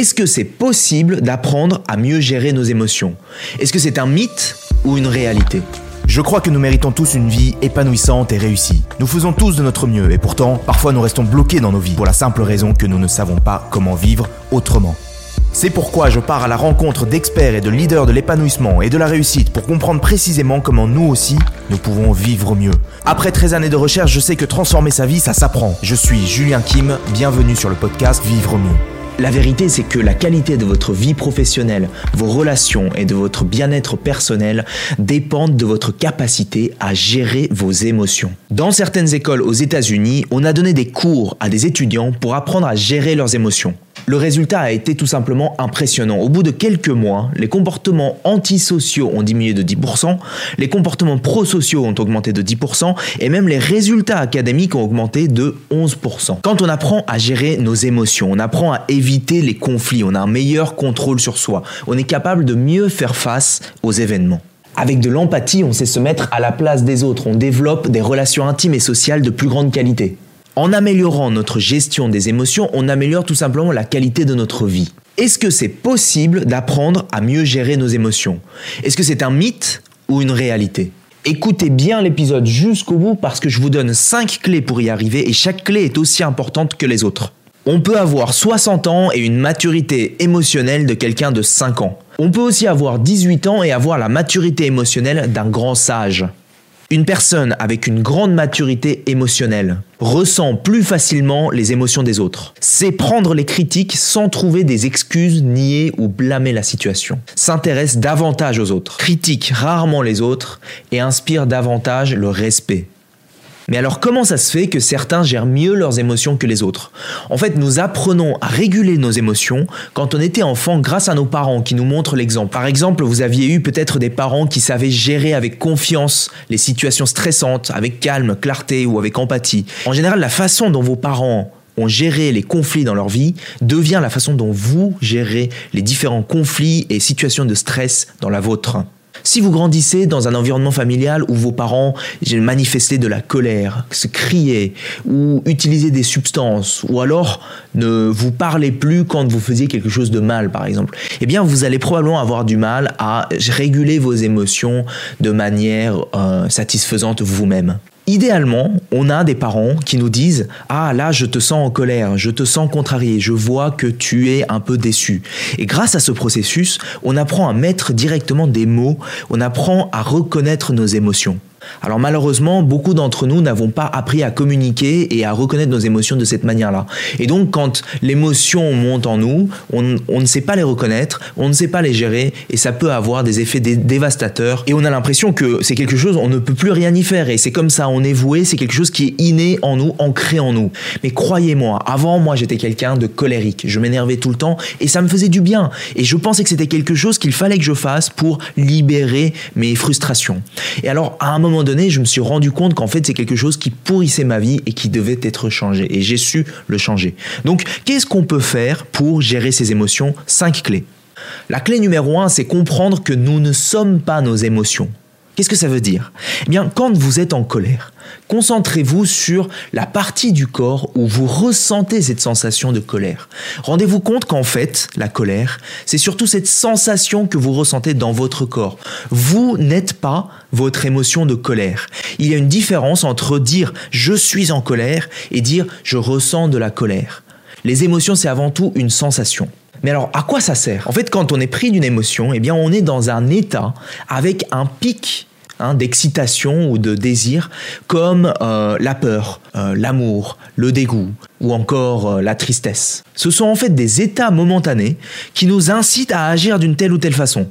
Est-ce que c'est possible d'apprendre à mieux gérer nos émotions? Est-ce que c'est un mythe ou une réalité? Je crois que nous méritons tous une vie épanouissante et réussie. Nous faisons tous de notre mieux et pourtant, parfois nous restons bloqués dans nos vies pour la simple raison que nous ne savons pas comment vivre autrement. C'est pourquoi je pars à la rencontre d'experts et de leaders de l'épanouissement et de la réussite pour comprendre précisément comment nous aussi, nous pouvons vivre mieux. Après 13 années de recherche, je sais que transformer sa vie, ça s'apprend. Je suis Julien Kim, bienvenue sur le podcast Vivre mieux. La vérité, c'est que la qualité de votre vie professionnelle, vos relations et de votre bien-être personnel dépendent de votre capacité à gérer vos émotions. Dans certaines écoles aux États-Unis, on a donné des cours à des étudiants pour apprendre à gérer leurs émotions. Le résultat a été tout simplement impressionnant. Au bout de quelques mois, les comportements antisociaux ont diminué de 10%, les comportements prosociaux ont augmenté de 10%, et même les résultats académiques ont augmenté de 11%. Quand on apprend à gérer nos émotions, on apprend à éviter les conflits, on a un meilleur contrôle sur soi, on est capable de mieux faire face aux événements. Avec de l'empathie, on sait se mettre à la place des autres, on développe des relations intimes et sociales de plus grande qualité. En améliorant notre gestion des émotions, on améliore tout simplement la qualité de notre vie. Est-ce que c'est possible d'apprendre à mieux gérer nos émotions? Est-ce que c'est un mythe ou une réalité? Écoutez bien l'épisode jusqu'au bout parce que je vous donne 5 clés pour y arriver et chaque clé est aussi importante que les autres. On peut avoir 60 ans et une maturité émotionnelle de quelqu'un de 5 ans. On peut aussi avoir 18 ans et avoir la maturité émotionnelle d'un grand sage. Une personne avec une grande maturité émotionnelle ressent plus facilement les émotions des autres. C'est prendre les critiques sans trouver des excuses, nier ou blâmer la situation. S'intéresse davantage aux autres, critique rarement les autres et inspire davantage le respect. Mais alors comment ça se fait que certains gèrent mieux leurs émotions que les autres? En fait, nous apprenons à réguler nos émotions quand on était enfant grâce à nos parents qui nous montrent l'exemple. Par exemple, vous aviez eu peut-être des parents qui savaient gérer avec confiance les situations stressantes, avec calme, clarté ou avec empathie. En général, la façon dont vos parents ont géré les conflits dans leur vie devient la façon dont vous gérez les différents conflits et situations de stress dans la vôtre. Si vous grandissez dans un environnement familial où vos parents manifestaient de la colère, se criaient ou utilisaient des substances ou alors ne vous parlez plus quand vous faisiez quelque chose de mal par exemple, eh bien vous allez probablement avoir du mal à réguler vos émotions de manière euh, satisfaisante vous-même. Idéalement, on a des parents qui nous disent Ah là, je te sens en colère, je te sens contrarié, je vois que tu es un peu déçu. Et grâce à ce processus, on apprend à mettre directement des mots, on apprend à reconnaître nos émotions. Alors malheureusement, beaucoup d'entre nous n'avons pas appris à communiquer et à reconnaître nos émotions de cette manière-là. Et donc quand l'émotion monte en nous, on, ne sait pas les reconnaître, on ne sait pas les gérer et ça peut avoir des effets dévastateurs. Et on a l'impression que c'est quelque chose, on ne peut plus rien y faire et c'est comme ça, on est voué, c'est quelque chose qui est inné en nous, ancré en nous. Mais croyez-moi, avant moi j'étais quelqu'un de colérique, je m'énervais tout le temps et ça me faisait du bien. Et je pensais que c'était quelque chose qu'il fallait que je fasse pour libérer mes frustrations. Et alors à un moment donné, je me suis rendu compte qu'en fait, c'est quelque chose qui pourrissait ma vie et qui devait être changé. Et j'ai su le changer. Donc, qu'est-ce qu'on peut faire pour gérer ces émotions? Cinq clés. La clé numéro un, c'est comprendre que nous ne sommes pas nos émotions. Qu'est-ce que ça veut dire? Eh bien, quand vous êtes en colère, concentrez-vous sur la partie du corps où vous ressentez cette sensation de colère. Rendez-vous compte qu'en fait, la colère, c'est surtout cette sensation que vous ressentez dans votre corps. Vous n'êtes pas votre émotion de colère. Il y a une différence entre dire je suis en colère et dire je ressens de la colère. Les émotions, c'est avant tout une sensation. Mais alors, à quoi ça sert? En fait, quand on est pris d'une émotion, eh bien, on est dans un état avec un pic Hein, d'excitation ou de désir, comme euh, la peur, euh, l'amour, le dégoût ou encore euh, la tristesse. Ce sont en fait des états momentanés qui nous incitent à agir d'une telle ou telle façon.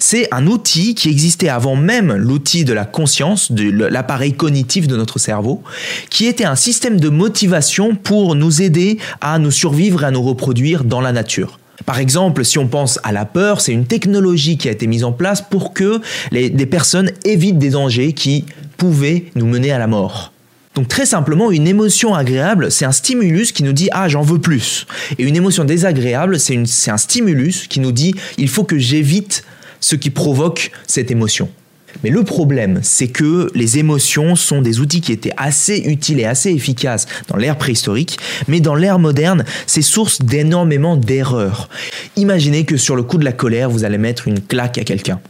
C'est un outil qui existait avant même l'outil de la conscience, de l'appareil cognitif de notre cerveau, qui était un système de motivation pour nous aider à nous survivre et à nous reproduire dans la nature. Par exemple, si on pense à la peur, c'est une technologie qui a été mise en place pour que les, des personnes évitent des dangers qui pouvaient nous mener à la mort. Donc très simplement, une émotion agréable, c'est un stimulus qui nous dit ⁇ Ah, j'en veux plus ⁇ Et une émotion désagréable, c'est un stimulus qui nous dit ⁇ Il faut que j'évite ce qui provoque cette émotion ⁇ Mais le problème, c'est que les émotions sont des outils qui étaient assez utiles et assez efficaces dans l'ère préhistorique, mais dans l'ère moderne, c'est source d'énormément d'erreurs. Imaginez que sur le coup de la colère, vous allez mettre une claque à quelqu'un.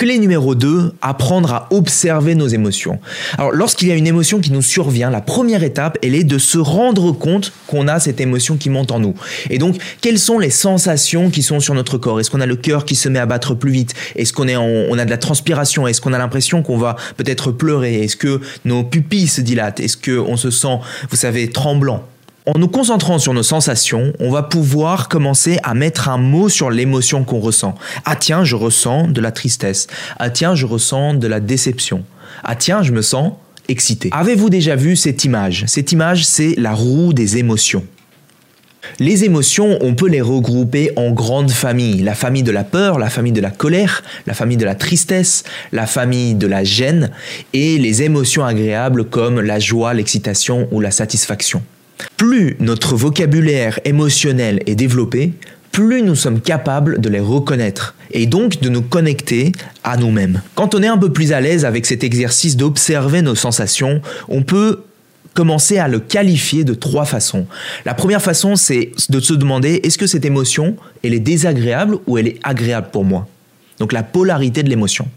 Clé numéro 2, apprendre à observer nos émotions. Alors lorsqu'il y a une émotion qui nous survient, la première étape, elle est de se rendre compte qu'on a cette émotion qui monte en nous. Et donc, quelles sont les sensations qui sont sur notre corps? Est-ce qu'on a le cœur qui se met à battre plus vite? Est-ce qu'on est on a de la transpiration? Est-ce qu'on a l'impression qu'on va peut-être pleurer? Est-ce que nos pupilles se dilatent? Est-ce qu'on se sent, vous savez, tremblant? En nous concentrant sur nos sensations, on va pouvoir commencer à mettre un mot sur l'émotion qu'on ressent. Ah tiens, je ressens de la tristesse. Ah tiens, je ressens de la déception. Ah tiens, je me sens excité. Avez-vous déjà vu cette image? Cette image, c'est la roue des émotions. Les émotions, on peut les regrouper en grandes familles. La famille de la peur, la famille de la colère, la famille de la tristesse, la famille de la gêne et les émotions agréables comme la joie, l'excitation ou la satisfaction. Plus notre vocabulaire émotionnel est développé, plus nous sommes capables de les reconnaître et donc de nous connecter à nous-mêmes. Quand on est un peu plus à l'aise avec cet exercice d'observer nos sensations, on peut commencer à le qualifier de trois façons. La première façon, c'est de se demander est-ce que cette émotion, elle est désagréable ou elle est agréable pour moi? Donc la polarité de l'émotion.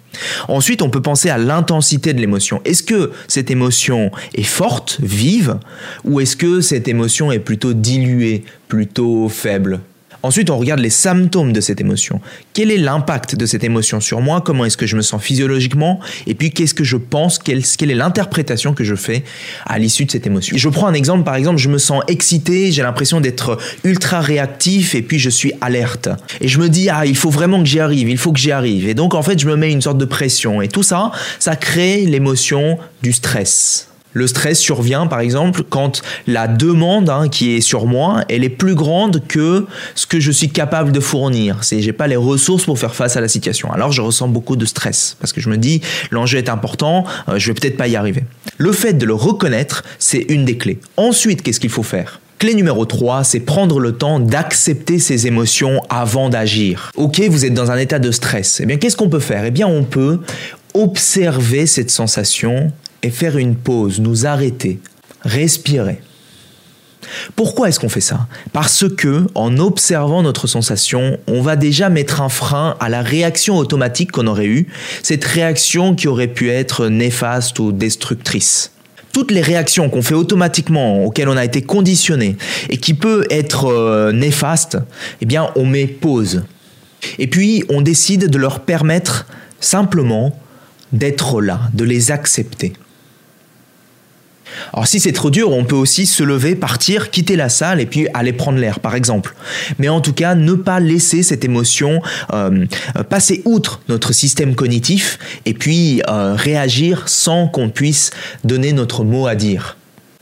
Ensuite, on peut penser à l'intensité de l'émotion. Est-ce que cette émotion est forte, vive, ou est-ce que cette émotion est plutôt diluée, plutôt faible? Ensuite, on regarde les symptômes de cette émotion. Quel est l'impact de cette émotion sur moi? Comment est-ce que je me sens physiologiquement? Et puis, qu'est-ce que je pense? Quelle, est l'interprétation que je fais à l'issue de cette émotion? Je prends un exemple. Par exemple, je me sens excité, j'ai l'impression d'être ultra réactif et puis je suis alerte. Et je me dis, ah, il faut vraiment que j'y arrive, il faut que j'y arrive. Et donc, en fait, je me mets une sorte de pression. Et tout ça, ça crée l'émotion du stress. Le stress survient par exemple quand la demande hein, qui est sur moi, elle est plus grande que ce que je suis capable de fournir. C'est j'ai pas les ressources pour faire face à la situation. Alors je ressens beaucoup de stress parce que je me dis l'enjeu est important, euh, je vais peut-être pas y arriver. Le fait de le reconnaître, c'est une des clés. Ensuite, qu'est-ce qu'il faut faire? Clé numéro 3, c'est prendre le temps d'accepter ses émotions avant d'agir. Ok, vous êtes dans un état de stress. Eh bien, qu'est-ce qu'on peut faire? Eh bien, on peut observer cette sensation et faire une pause, nous arrêter, respirer. Pourquoi est-ce qu'on fait ça? Parce que en observant notre sensation, on va déjà mettre un frein à la réaction automatique qu'on aurait eue, cette réaction qui aurait pu être néfaste ou destructrice. Toutes les réactions qu'on fait automatiquement, auxquelles on a été conditionné et qui peut être euh, néfaste, eh bien on met pause. Et puis on décide de leur permettre simplement d'être là, de les accepter. Alors si c'est trop dur, on peut aussi se lever, partir, quitter la salle et puis aller prendre l'air, par exemple. Mais en tout cas, ne pas laisser cette émotion euh, passer outre notre système cognitif et puis euh, réagir sans qu'on puisse donner notre mot à dire.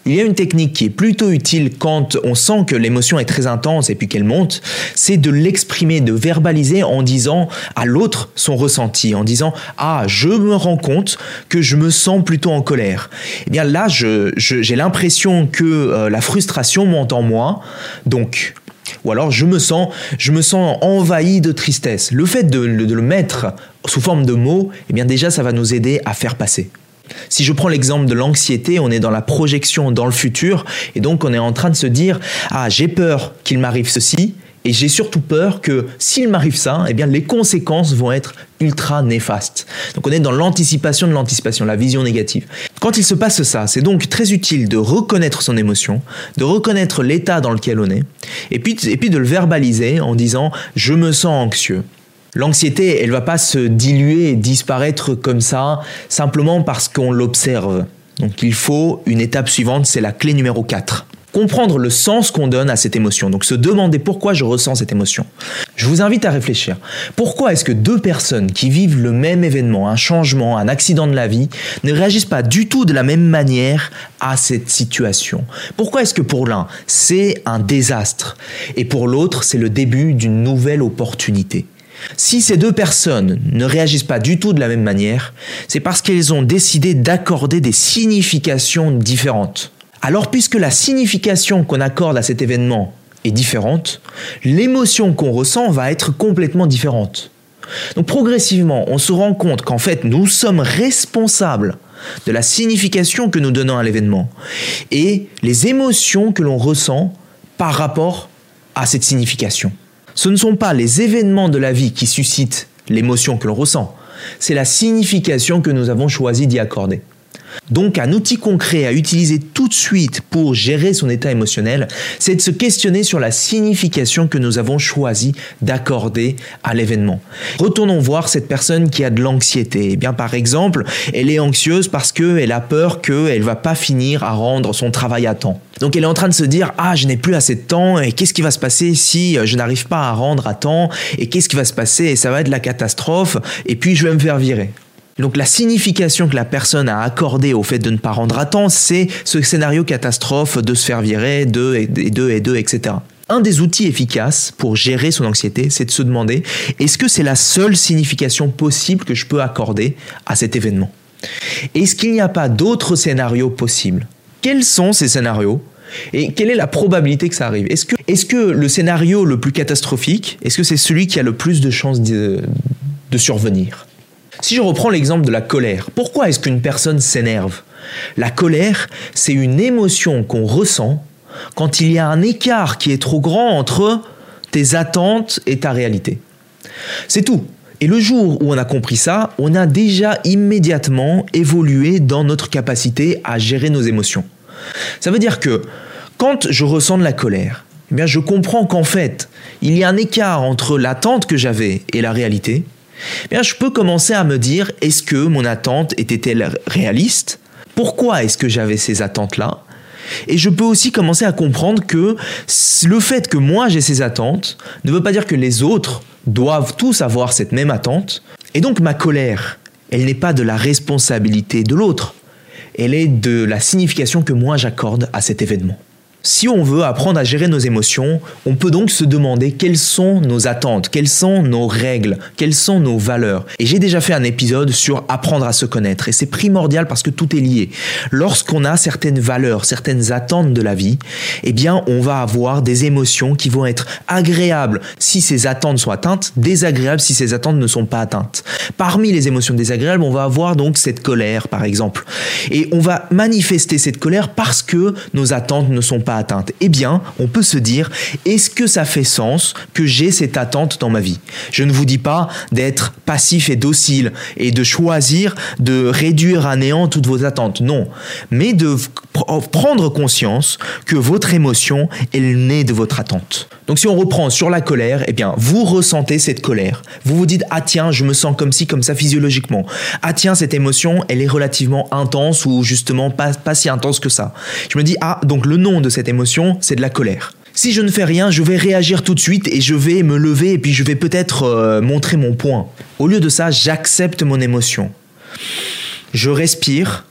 Il y a une technique qui est plutôt utile quand on sent que l'émotion est très intense et puis qu'elle monte, c'est de l'exprimer, de verbaliser en disant à l'autre son ressenti, en disant ah je me rends compte que je me sens plutôt en colère. Eh bien là j'ai l'impression que euh, la frustration monte en moi, donc ou alors je me sens, je me sens envahi de tristesse. Le fait de, de le mettre sous forme de mots, eh bien déjà ça va nous aider à faire passer. Si je prends l'exemple de l'anxiété, on est dans la projection dans le futur et donc on est en train de se dire ah j'ai peur qu'il m'arrive ceci et j'ai surtout peur que s'il m'arrive ça, eh bien les conséquences vont être ultra néfastes. Donc on est dans l'anticipation de l'anticipation, la vision négative. Quand il se passe ça, c'est donc très utile de reconnaître son émotion, de reconnaître l'état dans lequel on est, et puis, et puis de le verbaliser en disant je me sens anxieux. L'anxiété, elle va pas se diluer et disparaître comme ça simplement parce qu'on l'observe. Donc il faut une étape suivante, c'est la clé numéro 4. Comprendre le sens qu'on donne à cette émotion. Donc se demander pourquoi je ressens cette émotion. Je vous invite à réfléchir. Pourquoi est-ce que deux personnes qui vivent le même événement, un changement, un accident de la vie, ne réagissent pas du tout de la même manière à cette situation? Pourquoi est-ce que pour l'un, c'est un désastre et pour l'autre, c'est le début d'une nouvelle opportunité? Si ces deux personnes ne réagissent pas du tout de la même manière, c'est parce qu'elles ont décidé d'accorder des significations différentes. Alors puisque la signification qu'on accorde à cet événement est différente, l'émotion qu'on ressent va être complètement différente. Donc progressivement, on se rend compte qu'en fait, nous sommes responsables de la signification que nous donnons à l'événement et les émotions que l'on ressent par rapport à cette signification. Ce ne sont pas les événements de la vie qui suscitent l'émotion que l'on ressent, c'est la signification que nous avons choisi d'y accorder. Donc un outil concret à utiliser tout de suite pour gérer son état émotionnel, c'est de se questionner sur la signification que nous avons choisi d'accorder à l'événement. Retournons voir cette personne qui a de l'anxiété. Eh bien par exemple, elle est anxieuse parce qu'elle a peur qu'elle va pas finir à rendre son travail à temps. Donc elle est en train de se dire ah je n'ai plus assez de temps et qu'est-ce qui va se passer si je n'arrive pas à rendre à temps et qu'est-ce qui va se passer et ça va être la catastrophe et puis je vais me faire virer. Donc la signification que la personne a accordée au fait de ne pas rendre à temps, c'est ce scénario catastrophe de se faire virer, de et de et de, etc. Un des outils efficaces pour gérer son anxiété, c'est de se demander est-ce que c'est la seule signification possible que je peux accorder à cet événement? Est-ce qu'il n'y a pas d'autres scénarios possibles? Quels sont ces scénarios? Et quelle est la probabilité que ça arrive? Est-ce que, le scénario le plus catastrophique, est-ce que c'est celui qui a le plus de chances de survenir? Si je reprends l'exemple de la colère, pourquoi est-ce qu'une personne s'énerve? La colère, c'est une émotion qu'on ressent quand il y a un écart qui est trop grand entre tes attentes et ta réalité. C'est tout. Et le jour où on a compris ça, on a déjà immédiatement évolué dans notre capacité à gérer nos émotions. Ça veut dire que quand je ressens de la colère, eh bien je comprends qu'en fait, il y a un écart entre l'attente que j'avais et la réalité, bien, je peux commencer à me dire est-ce que mon attente était-elle réaliste? Pourquoi est-ce que j'avais ces attentes-là? Et je peux aussi commencer à comprendre que le fait que moi j'ai ces attentes ne veut pas dire que les autres doivent tous avoir cette même attente. Et donc ma colère, elle n'est pas de la responsabilité de l'autre, elle est de la signification que moi j'accorde à cet événement. Si on veut apprendre à gérer nos émotions, on peut donc se demander quelles sont nos attentes, quelles sont nos règles, quelles sont nos valeurs. Et j'ai déjà fait un épisode sur apprendre à se connaître et c'est primordial parce que tout est lié. Lorsqu'on a certaines valeurs, certaines attentes de la vie, eh bien on va avoir des émotions qui vont être agréables si ces attentes sont atteintes, désagréables si ces attentes ne sont pas atteintes. Parmi les émotions désagréables, on va avoir donc cette colère par exemple. Et on va manifester cette colère parce que nos attentes ne sont pas atteinte. Eh bien, on peut se dire, est-ce que ça fait sens que j'ai cette attente dans ma vie? Je ne vous dis pas d'être passif et docile et de choisir de réduire à néant toutes vos attentes, non, mais de prendre conscience que votre émotion, elle naît de votre attente. Donc si on reprend sur la colère, eh bien, vous ressentez cette colère. Vous vous dites, ah tiens, je me sens comme ci, comme ça physiologiquement. Ah tiens, cette émotion, elle est relativement intense ou justement pas, pas si intense que ça. Je me dis, ah, donc le nom de cette émotion, c'est de la colère. Si je ne fais rien, je vais réagir tout de suite et je vais me lever et puis je vais peut-être euh, montrer mon point. Au lieu de ça, j'accepte mon émotion. Je respire,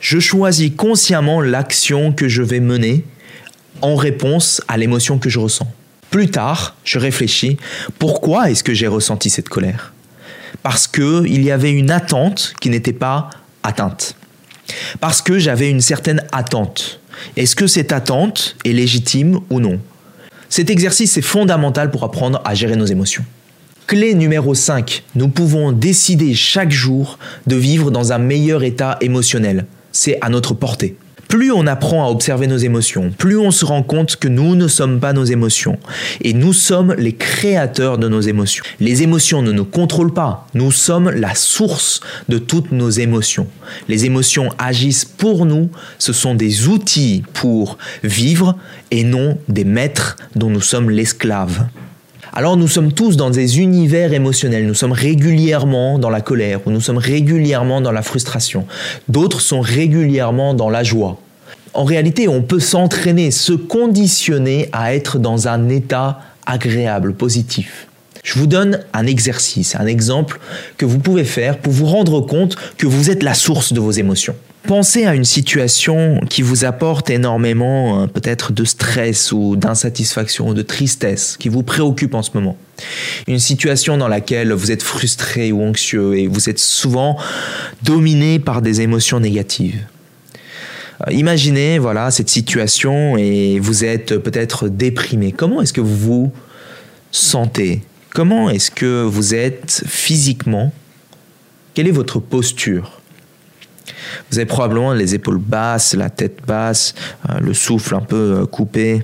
je choisis consciemment l'action que je vais mener en réponse à l'émotion que je ressens. Plus tard, je réfléchis, pourquoi est-ce que j'ai ressenti cette colère? Parce qu'il y avait une attente qui n'était pas atteinte. Parce que j'avais une certaine attente. Est-ce que cette attente est légitime ou non? Cet exercice est fondamental pour apprendre à gérer nos émotions. Clé numéro 5, nous pouvons décider chaque jour de vivre dans un meilleur état émotionnel. C'est à notre portée. Plus on apprend à observer nos émotions, plus on se rend compte que nous ne sommes pas nos émotions. Et nous sommes les créateurs de nos émotions. Les émotions ne nous contrôlent pas. Nous sommes la source de toutes nos émotions. Les émotions agissent pour nous. Ce sont des outils pour vivre et non des maîtres dont nous sommes l'esclave. Alors nous sommes tous dans des univers émotionnels. Nous sommes régulièrement dans la colère ou nous sommes régulièrement dans la frustration. D'autres sont régulièrement dans la joie. En réalité, on peut s'entraîner, se conditionner à être dans un état agréable, positif. Je vous donne un exercice, un exemple que vous pouvez faire pour vous rendre compte que vous êtes la source de vos émotions. Pensez à une situation qui vous apporte énormément euh, peut-être de stress ou d'insatisfaction ou de tristesse, qui vous préoccupe en ce moment. Une situation dans laquelle vous êtes frustré ou anxieux et vous êtes souvent dominé par des émotions négatives. Euh, imaginez voilà cette situation et vous êtes peut-être déprimé. Comment est-ce que vous vous sentez Comment est-ce que vous êtes physiquement Quelle est votre posture? Vous avez probablement les épaules basses, la tête basse, euh, le souffle un peu euh, coupé.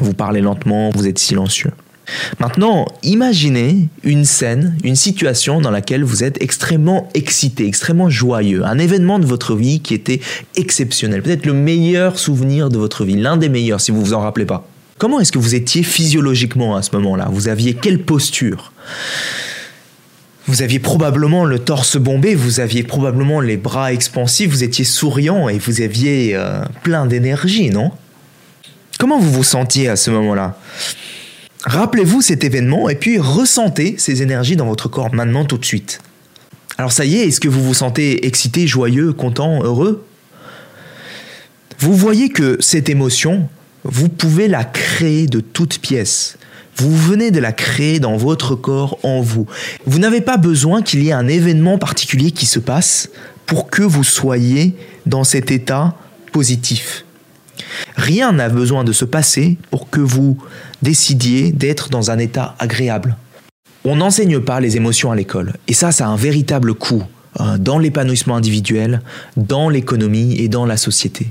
Vous parlez lentement, vous êtes silencieux. Maintenant, imaginez une scène, une situation dans laquelle vous êtes extrêmement excité, extrêmement joyeux, un événement de votre vie qui était exceptionnel, peut-être le meilleur souvenir de votre vie, l'un des meilleurs si vous vous en rappelez pas. Comment est-ce que vous étiez physiologiquement à ce moment-là? Vous aviez quelle posture? Vous aviez probablement le torse bombé, vous aviez probablement les bras expansifs, vous étiez souriant et vous aviez euh, plein d'énergie, non? Comment vous vous sentiez à ce moment-là? Rappelez-vous cet événement et puis ressentez ces énergies dans votre corps maintenant tout de suite. Alors ça y est, est-ce que vous vous sentez excité, joyeux, content, heureux? Vous voyez que cette émotion, vous pouvez la créer de toutes pièces. Vous venez de la créer dans votre corps, en vous. Vous n'avez pas besoin qu'il y ait un événement particulier qui se passe pour que vous soyez dans cet état positif. Rien n'a besoin de se passer pour que vous décidiez d'être dans un état agréable. On n'enseigne pas les émotions à l'école, et ça, ça a un véritable coût euh, dans l'épanouissement individuel, dans l'économie et dans la société.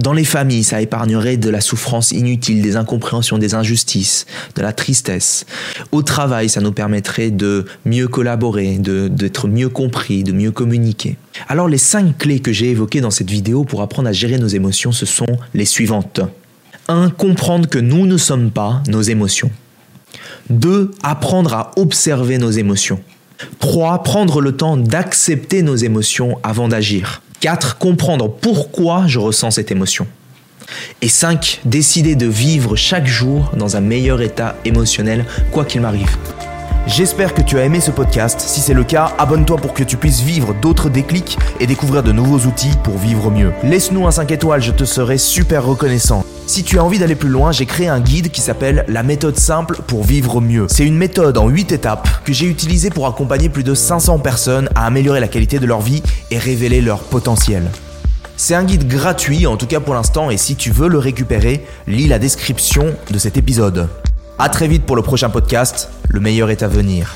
Dans les familles, ça épargnerait de la souffrance inutile, des incompréhensions, des injustices, de la tristesse. Au travail, ça nous permettrait de mieux collaborer, d'être mieux compris, de mieux communiquer. Alors les cinq clés que j'ai évoquées dans cette vidéo pour apprendre à gérer nos émotions, ce sont les suivantes. 1. Comprendre que nous ne sommes pas nos émotions. 2. Apprendre à observer nos émotions. 3. Prendre le temps d'accepter nos émotions avant d'agir. 4. Comprendre pourquoi je ressens cette émotion. Et 5. Décider de vivre chaque jour dans un meilleur état émotionnel, quoi qu'il m'arrive. J'espère que tu as aimé ce podcast. Si c'est le cas, abonne-toi pour que tu puisses vivre d'autres déclics et découvrir de nouveaux outils pour vivre mieux. Laisse-nous un 5 étoiles, je te serai super reconnaissant. Si tu as envie d'aller plus loin, j'ai créé un guide qui s'appelle La méthode simple pour vivre mieux. C'est une méthode en 8 étapes que j'ai utilisée pour accompagner plus de 500 personnes à améliorer la qualité de leur vie et révéler leur potentiel. C'est un guide gratuit, en tout cas pour l'instant, et si tu veux le récupérer, lis la description de cet épisode. A très vite pour le prochain podcast, le meilleur est à venir.